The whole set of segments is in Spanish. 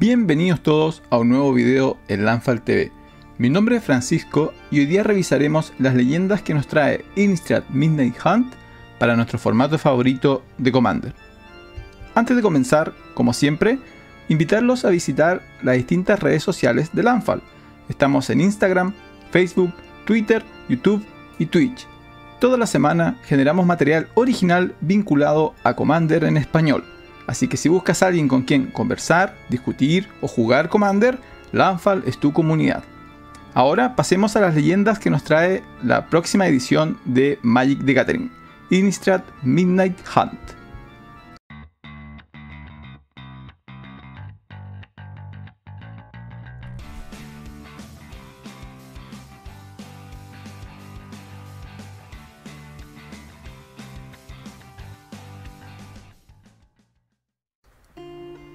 Bienvenidos todos a un nuevo video en Lanfal TV. Mi nombre es Francisco y hoy día revisaremos las leyendas que nos trae Innistrad Midnight Hunt para nuestro formato favorito de Commander. Antes de comenzar, como siempre, invitarlos a visitar las distintas redes sociales de Lanfal. Estamos en Instagram, Facebook, Twitter, YouTube y Twitch. Toda la semana generamos material original vinculado a Commander en español. Así que si buscas alguien con quien conversar, discutir o jugar Commander, Lanfal es tu comunidad. Ahora pasemos a las leyendas que nos trae la próxima edición de Magic the Gathering, Innistrad Midnight Hunt.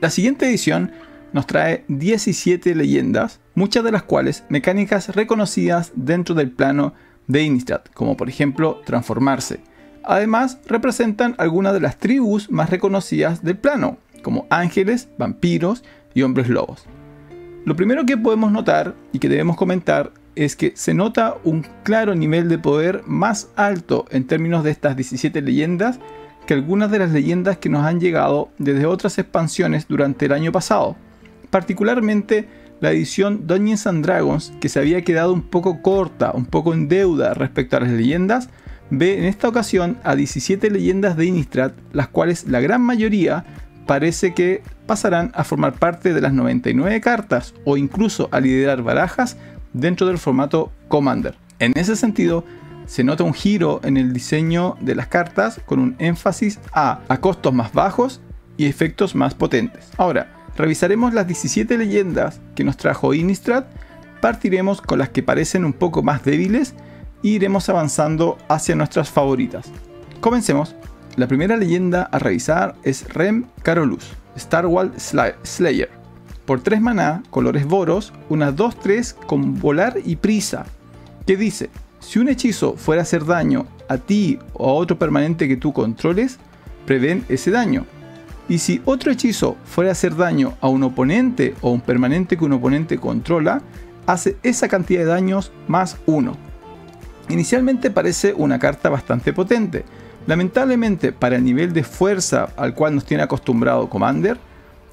La siguiente edición nos trae 17 leyendas, muchas de las cuales mecánicas reconocidas dentro del plano de Innistrad, como por ejemplo transformarse. Además, representan algunas de las tribus más reconocidas del plano, como ángeles, vampiros y hombres lobos. Lo primero que podemos notar y que debemos comentar es que se nota un claro nivel de poder más alto en términos de estas 17 leyendas que algunas de las leyendas que nos han llegado desde otras expansiones durante el año pasado, particularmente la edición Dungeons and Dragons, que se había quedado un poco corta, un poco en deuda respecto a las leyendas, ve en esta ocasión a 17 leyendas de Innistrad, las cuales la gran mayoría parece que pasarán a formar parte de las 99 cartas o incluso a liderar barajas dentro del formato Commander. En ese sentido, se nota un giro en el diseño de las cartas con un énfasis a, costos más bajos y efectos más potentes. Ahora, revisaremos las 17 leyendas que nos trajo Innistrad, partiremos con las que parecen un poco más débiles e iremos avanzando hacia nuestras favoritas. Comencemos. La primera leyenda a revisar es Rem Carolus, Starwall Slayer. Por 3 maná, colores boros, una 2-3 con volar y prisa. ¿Qué dice? Si un hechizo fuera a hacer daño a ti o a otro permanente que tú controles, prevén ese daño. Y si otro hechizo fuera a hacer daño a un oponente o un permanente que un oponente controla, hace esa cantidad de daños más uno. Inicialmente parece una carta bastante potente. Lamentablemente para el nivel de fuerza al cual nos tiene acostumbrado Commander,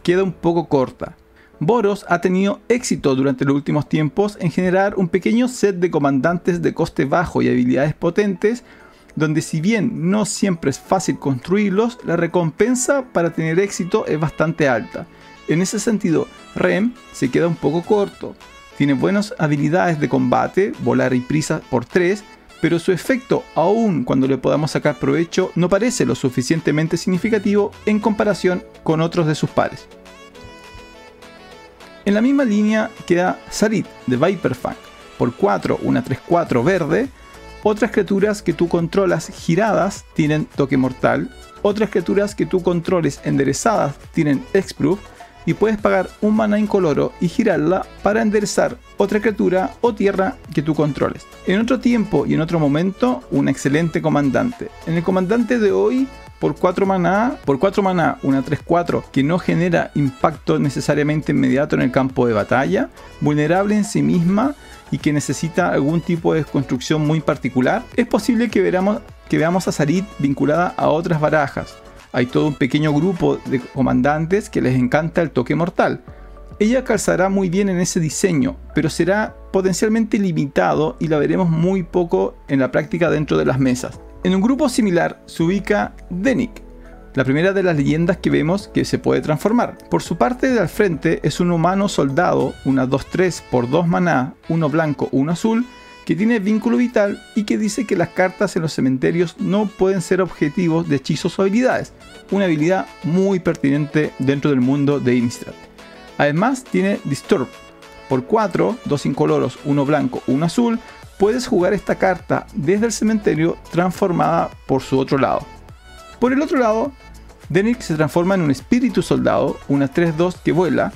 queda un poco corta. Boros ha tenido éxito durante los últimos tiempos en generar un pequeño set de comandantes de coste bajo y habilidades potentes, donde si bien no siempre es fácil construirlos, la recompensa para tener éxito es bastante alta. En ese sentido, Rem se queda un poco corto. Tiene buenas habilidades de combate, volar y prisa por 3, pero su efecto, aun cuando le podamos sacar provecho, no parece lo suficientemente significativo en comparación con otros de sus pares. En la misma línea queda Sarit de Viperfang. Por 4, una 3-4 verde. Otras criaturas que tú controlas giradas tienen toque mortal. Otras criaturas que tú controles enderezadas tienen X-Proof. Y puedes pagar un mana incoloro y girarla para enderezar otra criatura o tierra que tú controles. En otro tiempo y en otro momento, un excelente comandante. En el comandante de hoy por 4 maná, por 4 maná, una 3-4 que no genera impacto necesariamente inmediato en el campo de batalla, vulnerable en sí misma y que necesita algún tipo de construcción muy particular, es posible que, que veamos a Sarit vinculada a otras barajas. Hay todo un pequeño grupo de comandantes que les encanta el toque mortal. Ella calzará muy bien en ese diseño, pero será potencialmente limitado y la veremos muy poco en la práctica dentro de las mesas. En un grupo similar se ubica Denik, la primera de las leyendas que vemos que se puede transformar. Por su parte al frente es un humano soldado, una 2-3 por 2 maná, uno blanco, uno azul, que tiene vínculo vital y que dice que las cartas en los cementerios no pueden ser objetivos de hechizos o habilidades, una habilidad muy pertinente dentro del mundo de Innistrad. Además tiene Disturb, por 4, 2 incoloros, uno blanco, uno azul, puedes jugar esta carta desde el cementerio transformada por su otro lado. Por el otro lado, Denik se transforma en un espíritu soldado, una 3-2 que vuela,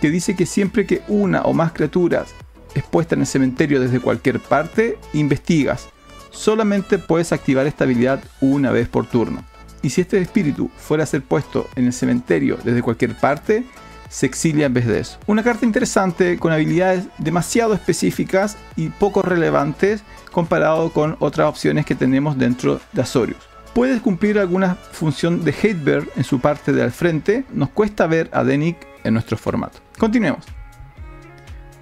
que dice que siempre que una o más criaturas es puesta en el cementerio desde cualquier parte, investigas. Solamente puedes activar esta habilidad una vez por turno. Y si este espíritu fuera a ser puesto en el cementerio desde cualquier parte, se exilia en vez de eso. Una carta interesante con habilidades demasiado específicas y poco relevantes comparado con otras opciones que tenemos dentro de Azorius. Puedes cumplir alguna función de Hatebird en su parte de al frente, nos cuesta ver a Denick en nuestro formato. Continuemos.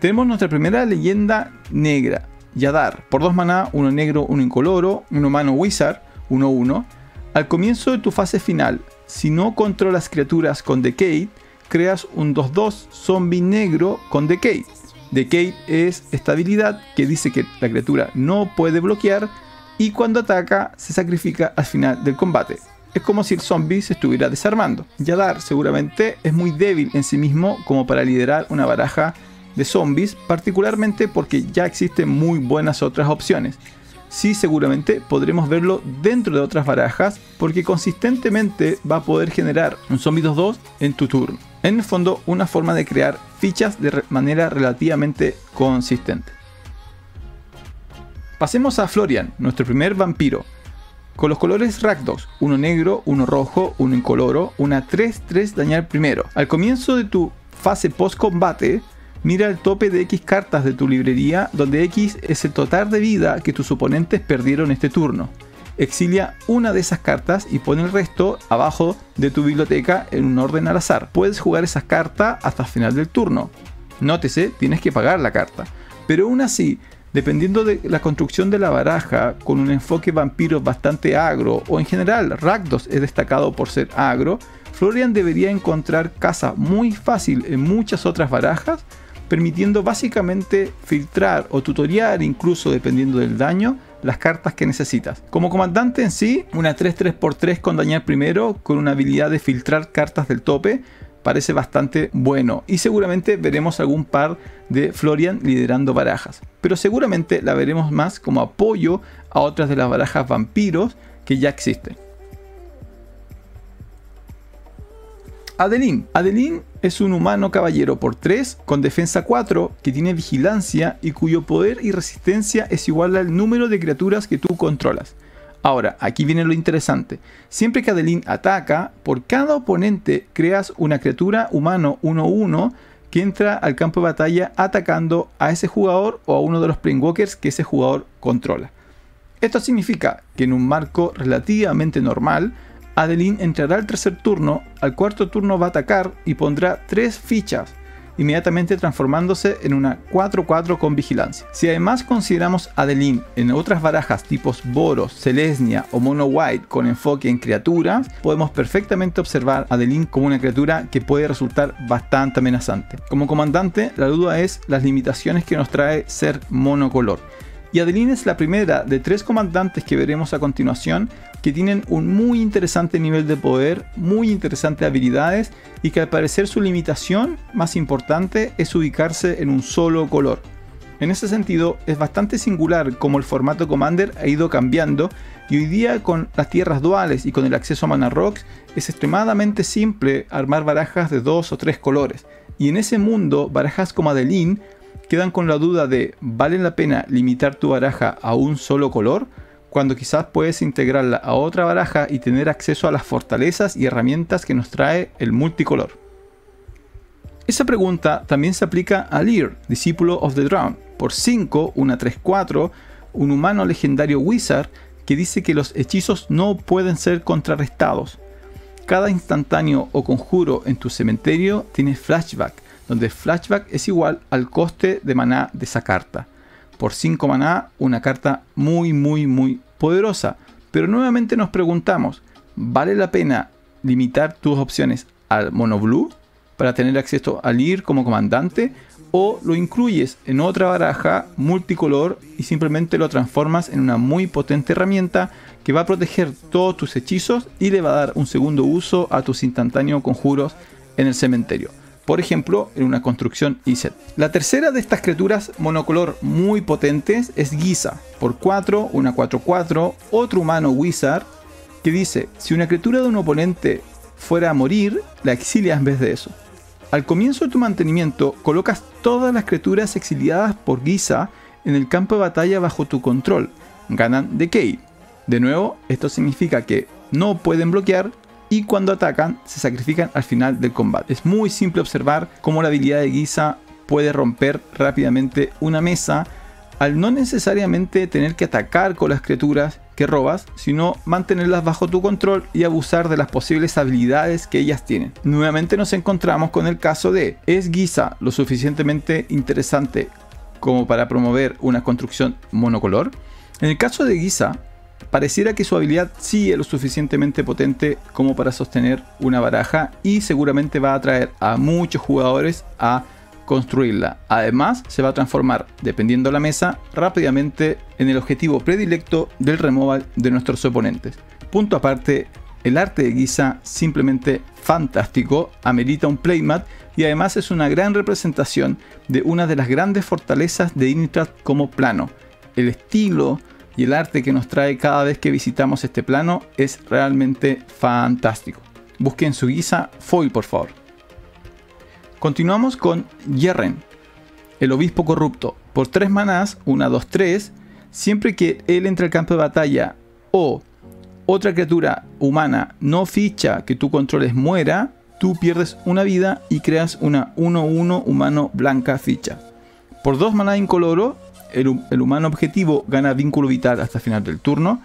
Tenemos nuestra primera leyenda negra, Yadar, por dos maná, uno negro, uno incoloro, un humano wizard, 1-1. Al comienzo de tu fase final, si no controlas criaturas con Decay, creas un 2-2 zombie negro con Decay. Decay es esta habilidad que dice que la criatura no puede bloquear y cuando ataca se sacrifica al final del combate. Es como si el zombie se estuviera desarmando. Yadar seguramente es muy débil en sí mismo como para liderar una baraja de zombies, particularmente porque ya existen muy buenas otras opciones sí seguramente podremos verlo dentro de otras barajas porque consistentemente va a poder generar un zombie 2-2 en tu turno. En el fondo, una forma de crear fichas de manera relativamente consistente. Pasemos a Florian, nuestro primer vampiro. Con los colores Rakdos, uno negro, uno rojo, uno incoloro, una 3-3 dañar primero. Al comienzo de tu fase post combate, Mira el tope de X cartas de tu librería, donde X es el total de vida que tus oponentes perdieron este turno. Exilia una de esas cartas y pone el resto abajo de tu biblioteca en un orden al azar. Puedes jugar esas cartas hasta el final del turno. Nótese, tienes que pagar la carta. Pero aún así, dependiendo de la construcción de la baraja, con un enfoque vampiro bastante agro, o en general Rakdos es destacado por ser agro, Florian debería encontrar casa muy fácil en muchas otras barajas permitiendo básicamente filtrar o tutoriar, incluso dependiendo del daño, las cartas que necesitas. Como comandante en sí, una 3-3x3 con dañar primero, con una habilidad de filtrar cartas del tope, parece bastante bueno y seguramente veremos algún par de Florian liderando barajas. Pero seguramente la veremos más como apoyo a otras de las barajas vampiros que ya existen. Adeline. Adeline es un humano caballero por 3 con defensa 4 que tiene vigilancia y cuyo poder y resistencia es igual al número de criaturas que tú controlas. Ahora, aquí viene lo interesante. Siempre que Adeline ataca, por cada oponente creas una criatura humano 1-1 que entra al campo de batalla atacando a ese jugador o a uno de los Planewalkers que ese jugador controla. Esto significa que en un marco relativamente normal, Adeline entrará al tercer turno, al cuarto turno va a atacar y pondrá tres fichas, inmediatamente transformándose en una 4-4 con vigilancia. Si además consideramos Adeline en otras barajas tipos Boros, Celesnia o Mono White con enfoque en criaturas, podemos perfectamente observar a Adeline como una criatura que puede resultar bastante amenazante. Como comandante, la duda es las limitaciones que nos trae ser monocolor. Y Adeline es la primera de tres comandantes que veremos a continuación que tienen un muy interesante nivel de poder, muy interesantes habilidades y que al parecer su limitación más importante es ubicarse en un solo color. En ese sentido, es bastante singular como el formato Commander ha ido cambiando y hoy día con las tierras duales y con el acceso a Mana Rocks es extremadamente simple armar barajas de dos o tres colores. Y en ese mundo, barajas como Adeline quedan con la duda de ¿vale la pena limitar tu baraja a un solo color? Cuando quizás puedes integrarla a otra baraja y tener acceso a las fortalezas y herramientas que nos trae el multicolor. Esa pregunta también se aplica a Lear, discípulo of the Drown, por 5, una 3-4, un humano legendario wizard que dice que los hechizos no pueden ser contrarrestados. Cada instantáneo o conjuro en tu cementerio tiene flashback, donde flashback es igual al coste de maná de esa carta. Por 5 maná, una carta muy muy muy poderosa. Pero nuevamente nos preguntamos, ¿vale la pena limitar tus opciones al mono blue para tener acceso al IR como comandante? ¿O lo incluyes en otra baraja multicolor y simplemente lo transformas en una muy potente herramienta que va a proteger todos tus hechizos y le va a dar un segundo uso a tus instantáneos conjuros en el cementerio? Por ejemplo, en una construcción ISET. La tercera de estas criaturas monocolor muy potentes es Giza, por 4, una 4-4, otro humano wizard, que dice, si una criatura de un oponente fuera a morir, la exilias en vez de eso. Al comienzo de tu mantenimiento, colocas todas las criaturas exiliadas por Giza en el campo de batalla bajo tu control. Ganan Decay. De nuevo, esto significa que no pueden bloquear, y cuando atacan se sacrifican al final del combate. Es muy simple observar cómo la habilidad de Giza puede romper rápidamente una mesa al no necesariamente tener que atacar con las criaturas que robas, sino mantenerlas bajo tu control y abusar de las posibles habilidades que ellas tienen. Nuevamente nos encontramos con el caso de, ¿es Giza lo suficientemente interesante como para promover una construcción monocolor? En el caso de Giza, pareciera que su habilidad sí es lo suficientemente potente como para sostener una baraja y seguramente va a atraer a muchos jugadores a construirla. Además, se va a transformar, dependiendo de la mesa, rápidamente en el objetivo predilecto del removal de nuestros oponentes. Punto aparte, el arte de Giza simplemente fantástico, amerita un playmat y además es una gran representación de una de las grandes fortalezas de Innistrad como plano. El estilo y el arte que nos trae cada vez que visitamos este plano es realmente fantástico. Busquen su Giza foil por favor. Continuamos con Yerren, el obispo corrupto. Por 3 manás, 1, 2, 3, siempre que él entre al campo de batalla o otra criatura humana no ficha que tú controles muera, tú pierdes una vida y creas una 1-1 humano blanca ficha. Por 2 maná incoloro, el, humano objetivo gana vínculo vital hasta el final del turno.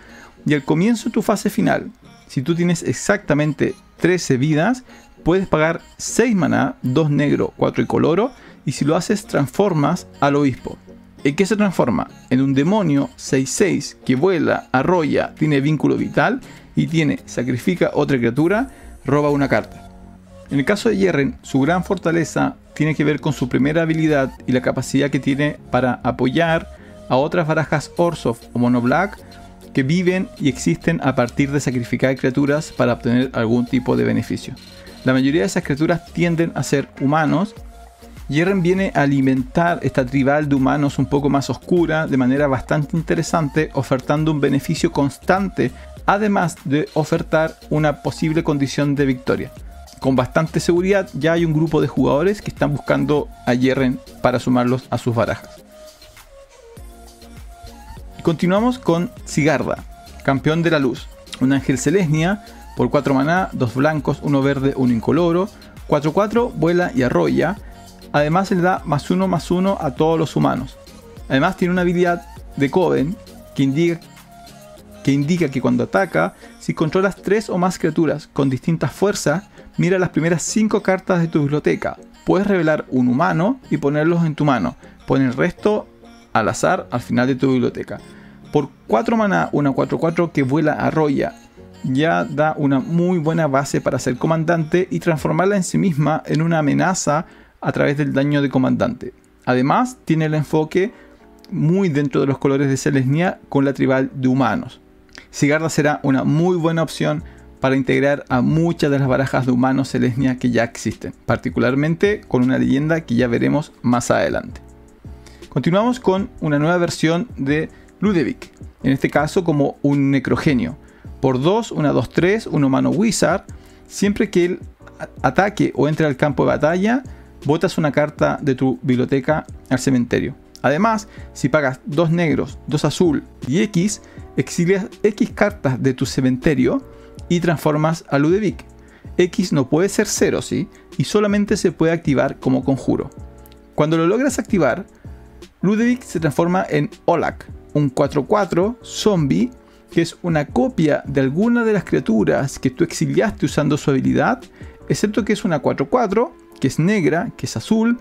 Y al comienzo de tu fase final, si tú tienes exactamente 13 vidas, puedes pagar 6 maná, 2 negro, 4 coloro y si lo haces transformas al obispo. ¿En qué se transforma? En un demonio 6-6 que vuela, arrolla, tiene vínculo vital y tiene sacrifica otra criatura, roba una carta. En el caso de Yerren, su gran fortaleza tiene que ver con su primera habilidad y la capacidad que tiene para apoyar a otras barajas Orsov o Mono Black que viven y existen a partir de sacrificar criaturas para obtener algún tipo de beneficio. La mayoría de esas criaturas tienden a ser humanos. Yerren viene a alimentar esta tribal de humanos un poco más oscura de manera bastante interesante, ofertando un beneficio constante, además de ofertar una posible condición de victoria. Con bastante seguridad ya hay un grupo de jugadores que están buscando a Yerren para sumarlos a sus barajas. continuamos con Sigarda, campeón de la luz, un ángel celestia por 4 maná, 2 blancos, 1 verde, 1 incoloro. 4-4, vuela y arrolla. Además le da más 1 más 1 a todos los humanos. Además tiene una habilidad de Coven que indica, que indica que cuando ataca, si controlas 3 o más criaturas con distintas fuerzas, mira las primeras 5 cartas de tu biblioteca. Puedes revelar un humano y ponerlos en tu mano. Pon el resto al azar al final de tu biblioteca. Por 4 maná, una 4-4 que vuela arrolla ya da una muy buena base para ser comandante y transformarla en sí misma en una amenaza a través del daño de comandante. Además, tiene el enfoque muy dentro de los colores de Selesnia con la tribal de humanos. Sigarda será una muy buena opción para integrar a muchas de las barajas de humanos Selesnia que ya existen, particularmente con una leyenda que ya veremos más adelante. Continuamos con una nueva versión de Ludevic, en este caso como un necrogenio por 2, una 2-3, un humano wizard. Siempre que él ataque o entre al campo de batalla, botas una carta de tu biblioteca al cementerio. Además, si pagas 2 negros, 2 azul y X, exilias X cartas de tu cementerio y transformas a Ludevic. X no puede ser 0, ¿sí? Y solamente se puede activar como conjuro. Cuando lo logras activar, Ludevic se transforma en Olak, un 4-4 zombie que es una copia de alguna de las criaturas que tú exiliaste usando su habilidad, excepto que es una 4-4, que es negra, que es azul,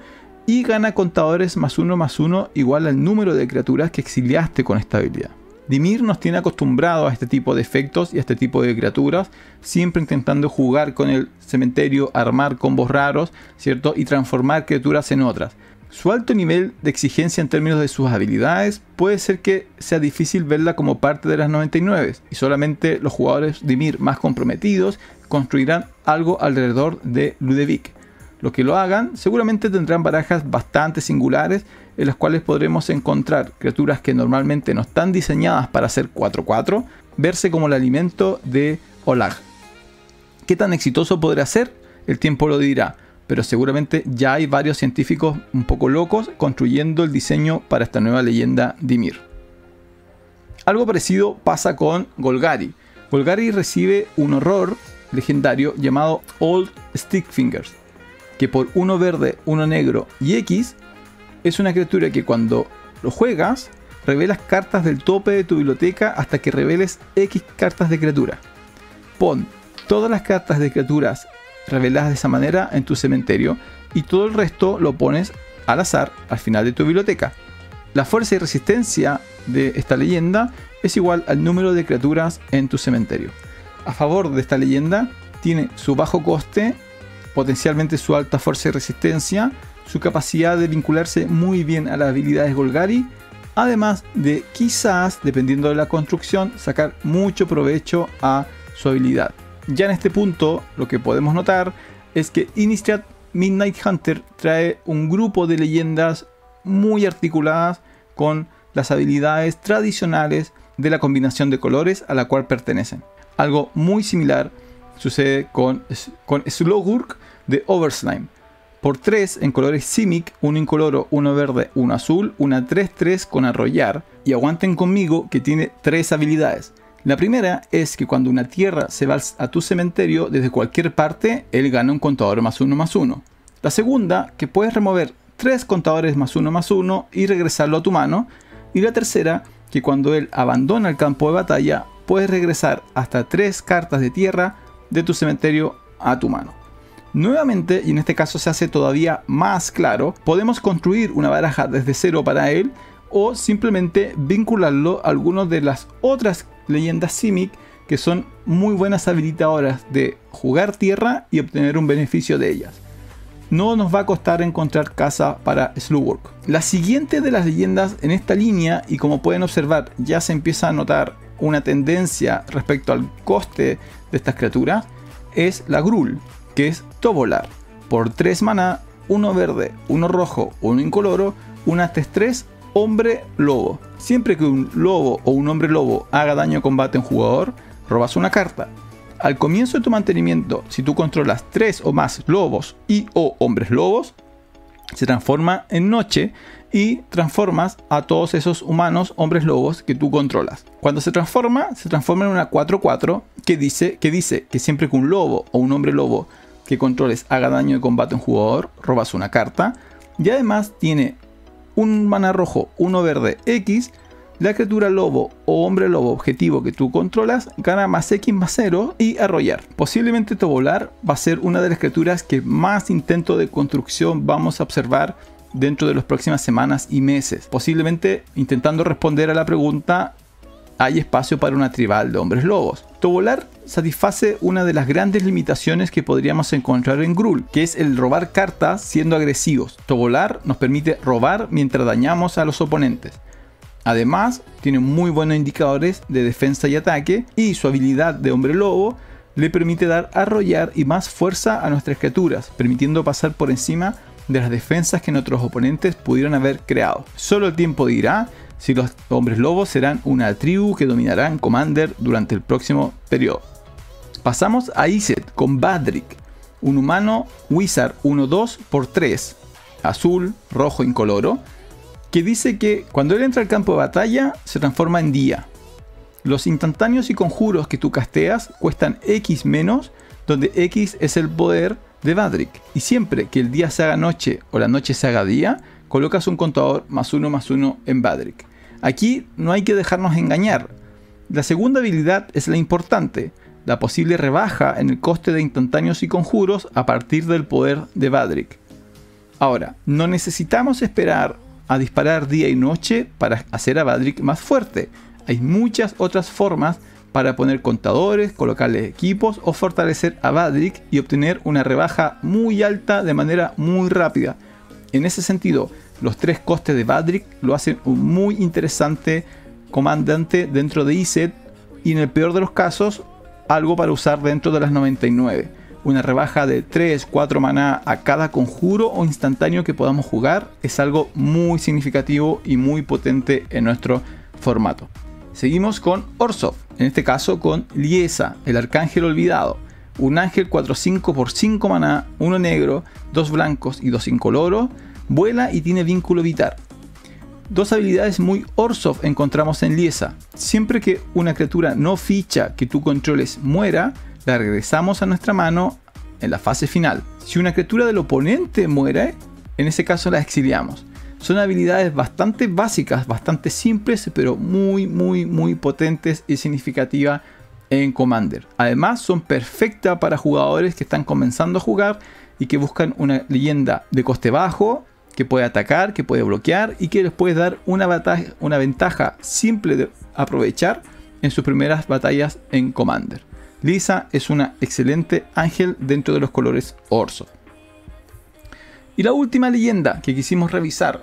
y gana contadores más uno más uno igual al número de criaturas que exiliaste con esta habilidad. Dimir nos tiene acostumbrados a este tipo de efectos y a este tipo de criaturas, siempre intentando jugar con el cementerio, armar combos raros, ¿cierto? Y transformar criaturas en otras. Su alto nivel de exigencia en términos de sus habilidades puede ser que sea difícil verla como parte de las 99 y solamente los jugadores de Mir más comprometidos construirán algo alrededor de Ludevic. Los que lo hagan seguramente tendrán barajas bastante singulares en las cuales podremos encontrar criaturas que normalmente no están diseñadas para ser 4-4, verse como el alimento de Olag. ¿Qué tan exitoso podrá ser? El tiempo lo dirá pero seguramente ya hay varios científicos un poco locos construyendo el diseño para esta nueva leyenda Dimir. Algo parecido pasa con Golgari. Golgari recibe un horror legendario llamado Old Stick Fingers, que por uno verde, uno negro y X es una criatura que cuando lo juegas revelas cartas del tope de tu biblioteca hasta que reveles X cartas de criatura. Pon todas las cartas de criaturas reveladas de esa manera en tu cementerio y todo el resto lo pones al azar al final de tu biblioteca. La fuerza y resistencia de esta leyenda es igual al número de criaturas en tu cementerio. A favor de esta leyenda tiene su bajo coste, potencialmente su alta fuerza y resistencia, su capacidad de vincularse muy bien a las habilidades Golgari, además de quizás, dependiendo de la construcción, sacar mucho provecho a su habilidad. Ya en este punto, lo que podemos notar es que Innistrad Midnight Hunter trae un grupo de leyendas muy articuladas con las habilidades tradicionales de la combinación de colores a la cual pertenecen. Algo muy similar sucede con, con Slogurk de Overslime. Por 3 en colores Simic, uno incoloro, uno verde, uno azul, una 3-3 con arrollar. Y aguanten conmigo que tiene tres habilidades. La primera es que cuando una tierra se va a tu cementerio desde cualquier parte, él gana un contador más uno más uno. La segunda, que puedes remover tres contadores más uno más uno y regresarlo a tu mano. Y la tercera, que cuando él abandona el campo de batalla, puedes regresar hasta tres cartas de tierra de tu cementerio a tu mano. Nuevamente, y en este caso se hace todavía más claro, podemos construir una baraja desde cero para él o simplemente vincularlo a algunas de las otras leyendas Simic que son muy buenas habilitadoras de jugar tierra y obtener un beneficio de ellas. No nos va a costar encontrar casa para Slugwork. La siguiente de las leyendas en esta línea, y como pueden observar, ya se empieza a notar una tendencia respecto al coste de estas criaturas, es la Grul, que es Tobolar. Por 3 mana, 1 verde, 1 rojo, 1 incoloro, una 3-3 hombre lobo. Siempre que un lobo o un hombre lobo haga daño a combate en jugador, robas una carta. Al comienzo de tu mantenimiento, si tú controlas 3 o más lobos y o hombres lobos, se transforma en noche y transformas a todos esos humanos hombres lobos que tú controlas. Cuando se transforma, se transforma en una 4-4 que dice, que dice que siempre que un lobo o un hombre lobo que controles haga daño de combate en jugador, robas una carta. Y además tiene un mana rojo, uno verde X, la criatura lobo o hombre lobo objetivo que tú controlas gana más X más 0 y arrollar. Posiblemente Tobolar va a ser una de las criaturas que más intento de construcción vamos a observar dentro de las próximas semanas y meses. Posiblemente intentando responder a la pregunta hay espacio para una tribal de hombres lobos. Tobolar satisface una de las grandes limitaciones que podríamos encontrar en Grul, que es el robar cartas siendo agresivos. Tobolar nos permite robar mientras dañamos a los oponentes. Además, tiene muy buenos indicadores de defensa y ataque y su habilidad de hombre lobo le permite dar arrollar y más fuerza a nuestras criaturas, permitiendo pasar por encima de las defensas que nuestros oponentes pudieron haber creado. Solo el tiempo dirá si los hombres lobos serán una tribu que dominarán Commander durante el próximo periodo. Pasamos a Iset con Badrick, un humano Wizard 1-2 por 3, azul, rojo incoloro, que dice que cuando él entra al campo de batalla se transforma en día. Los instantáneos y conjuros que tú casteas cuestan X menos, donde X es el poder de Badrick. Y siempre que el día se haga noche o la noche se haga día, colocas un contador más uno más uno en Badrick. Aquí no hay que dejarnos engañar. La segunda habilidad es la importante, la posible rebaja en el coste de instantáneos y conjuros a partir del poder de Badrick. Ahora, no necesitamos esperar a disparar día y noche para hacer a Badrick más fuerte. Hay muchas otras formas para poner contadores, colocarle equipos o fortalecer a Badrick y obtener una rebaja muy alta de manera muy rápida. En ese sentido, los tres costes de Badrick lo hacen un muy interesante comandante dentro de Iset y en el peor de los casos algo para usar dentro de las 99. Una rebaja de 3, 4 maná a cada conjuro o instantáneo que podamos jugar es algo muy significativo y muy potente en nuestro formato. Seguimos con Orsov, en este caso con Liesa, el arcángel olvidado. Un ángel 4-5 por 5 maná, uno negro, dos blancos y dos incoloros Vuela y tiene vínculo vital. Dos habilidades muy Orsov encontramos en Liesa. Siempre que una criatura no ficha que tú controles muera, la regresamos a nuestra mano en la fase final. Si una criatura del oponente muere, en ese caso la exiliamos. Son habilidades bastante básicas, bastante simples, pero muy, muy, muy potentes y significativas en Commander. Además, son perfectas para jugadores que están comenzando a jugar y que buscan una leyenda de coste bajo, que puede atacar, que puede bloquear y que les puede dar una, ventaja simple de aprovechar en sus primeras batallas en Commander. Lisa es una excelente ángel dentro de los colores Orso. Y la última leyenda que quisimos revisar,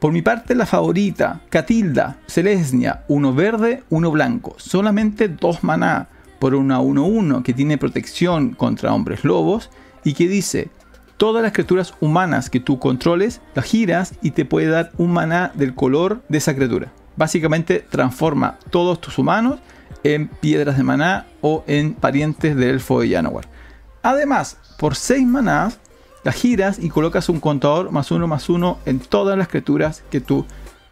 por mi parte la favorita, Catilda, Celesnia, uno verde, uno blanco, solamente dos maná por una 1-1 que tiene protección contra hombres lobos y que dice, todas las criaturas humanas que tú controles, las giras y te puede dar un maná del color de esa criatura. Básicamente transforma todos tus humanos en piedras de maná o en parientes del elfo de Janowar. Además, por 6 manás las giras y colocas un contador más uno más uno en todas las criaturas que tú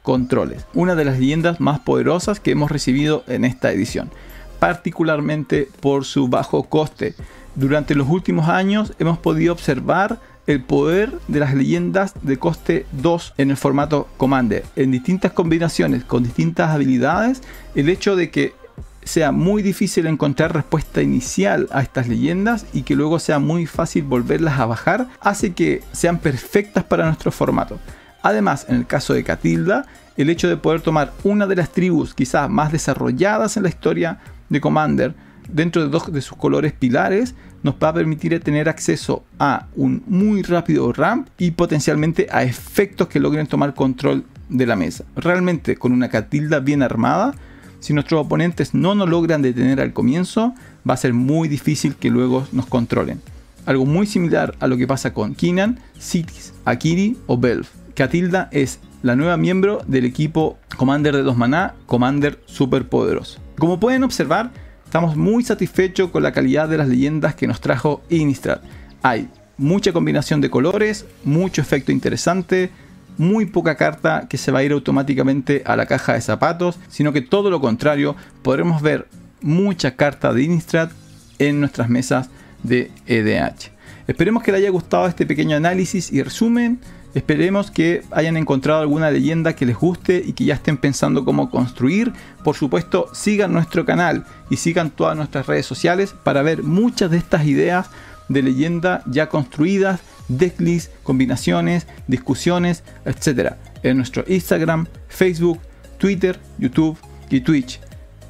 controles. Una de las leyendas más poderosas que hemos recibido en esta edición, particularmente por su bajo coste. Durante los últimos años hemos podido observar el poder de las leyendas de coste 2 en el formato Commander. En distintas combinaciones, con distintas habilidades, el hecho de que sea muy difícil encontrar respuesta inicial a estas leyendas y que luego sea muy fácil volverlas a bajar, hace que sean perfectas para nuestro formato. Además, en el caso de Catilda, el hecho de poder tomar una de las tribus quizás más desarrolladas en la historia de Commander dentro de dos de sus colores pilares nos va a permitir tener acceso a un muy rápido ramp y potencialmente a efectos que logren tomar control de la mesa. Realmente con una Catilda bien armada si nuestros oponentes no nos logran detener al comienzo, va a ser muy difícil que luego nos controlen. Algo muy similar a lo que pasa con Kinan, Cities, Akiri o Belf. Catilda es la nueva miembro del equipo Commander de 2 Maná, Commander super poderoso. Como pueden observar, estamos muy satisfechos con la calidad de las leyendas que nos trajo Innistrad. Hay mucha combinación de colores, mucho efecto interesante, muy poca carta que se va a ir automáticamente a la caja de zapatos, sino que todo lo contrario, podremos ver mucha carta de Innistrad en nuestras mesas de EDH. Esperemos que les haya gustado este pequeño análisis y resumen. Esperemos que hayan encontrado alguna leyenda que les guste y que ya estén pensando cómo construir. Por supuesto, sigan nuestro canal y sigan todas nuestras redes sociales para ver muchas de estas ideas de leyenda ya construidas decklists, combinaciones, discusiones, etc. En nuestro Instagram, Facebook, Twitter, YouTube y Twitch.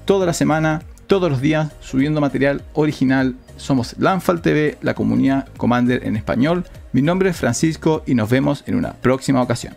Toda la semana, todos los días, subiendo material original. Somos Lanfal TV, la comunidad Commander en español. Mi nombre es Francisco y nos vemos en una próxima ocasión.